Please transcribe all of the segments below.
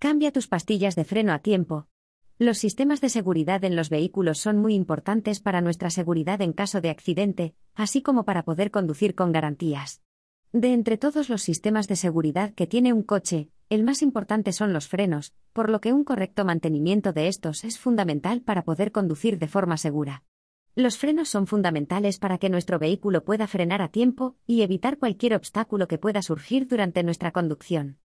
Cambia tus pastillas de freno a tiempo. Los sistemas de seguridad en los vehículos son muy importantes para nuestra seguridad en caso de accidente, así como para poder conducir con garantías. De entre todos los sistemas de seguridad que tiene un coche, el más importante son los frenos, por lo que un correcto mantenimiento de estos es fundamental para poder conducir de forma segura. Los frenos son fundamentales para que nuestro vehículo pueda frenar a tiempo y evitar cualquier obstáculo que pueda surgir durante nuestra conducción.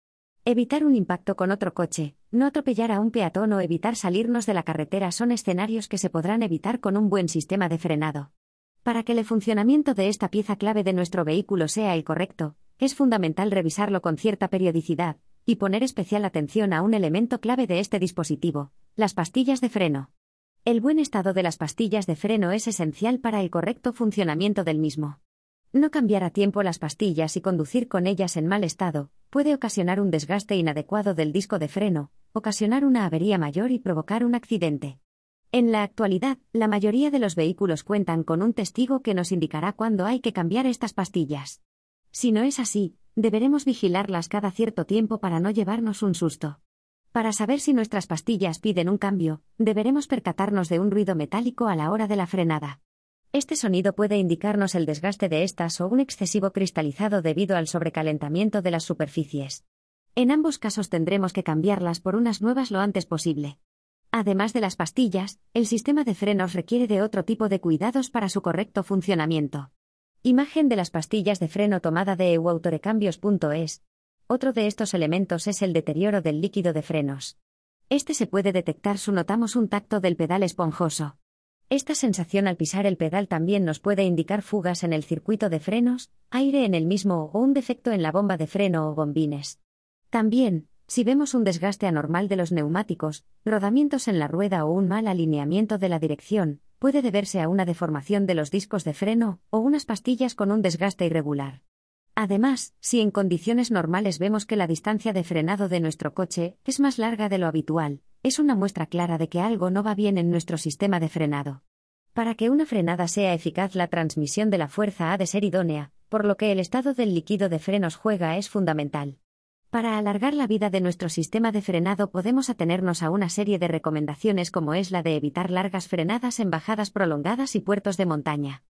Evitar un impacto con otro coche, no atropellar a un peatón o evitar salirnos de la carretera son escenarios que se podrán evitar con un buen sistema de frenado. Para que el funcionamiento de esta pieza clave de nuestro vehículo sea el correcto, es fundamental revisarlo con cierta periodicidad, y poner especial atención a un elemento clave de este dispositivo, las pastillas de freno. El buen estado de las pastillas de freno es esencial para el correcto funcionamiento del mismo. No cambiar a tiempo las pastillas y conducir con ellas en mal estado puede ocasionar un desgaste inadecuado del disco de freno, ocasionar una avería mayor y provocar un accidente. En la actualidad, la mayoría de los vehículos cuentan con un testigo que nos indicará cuándo hay que cambiar estas pastillas. Si no es así, deberemos vigilarlas cada cierto tiempo para no llevarnos un susto. Para saber si nuestras pastillas piden un cambio, deberemos percatarnos de un ruido metálico a la hora de la frenada. Este sonido puede indicarnos el desgaste de estas o un excesivo cristalizado debido al sobrecalentamiento de las superficies. En ambos casos tendremos que cambiarlas por unas nuevas lo antes posible. Además de las pastillas, el sistema de frenos requiere de otro tipo de cuidados para su correcto funcionamiento. Imagen de las pastillas de freno tomada de euautorecambios.es. Otro de estos elementos es el deterioro del líquido de frenos. Este se puede detectar si notamos un tacto del pedal esponjoso. Esta sensación al pisar el pedal también nos puede indicar fugas en el circuito de frenos, aire en el mismo o un defecto en la bomba de freno o bombines. También, si vemos un desgaste anormal de los neumáticos, rodamientos en la rueda o un mal alineamiento de la dirección, puede deberse a una deformación de los discos de freno o unas pastillas con un desgaste irregular. Además, si en condiciones normales vemos que la distancia de frenado de nuestro coche es más larga de lo habitual, es una muestra clara de que algo no va bien en nuestro sistema de frenado. Para que una frenada sea eficaz la transmisión de la fuerza ha de ser idónea, por lo que el estado del líquido de frenos juega es fundamental. Para alargar la vida de nuestro sistema de frenado podemos atenernos a una serie de recomendaciones como es la de evitar largas frenadas en bajadas prolongadas y puertos de montaña.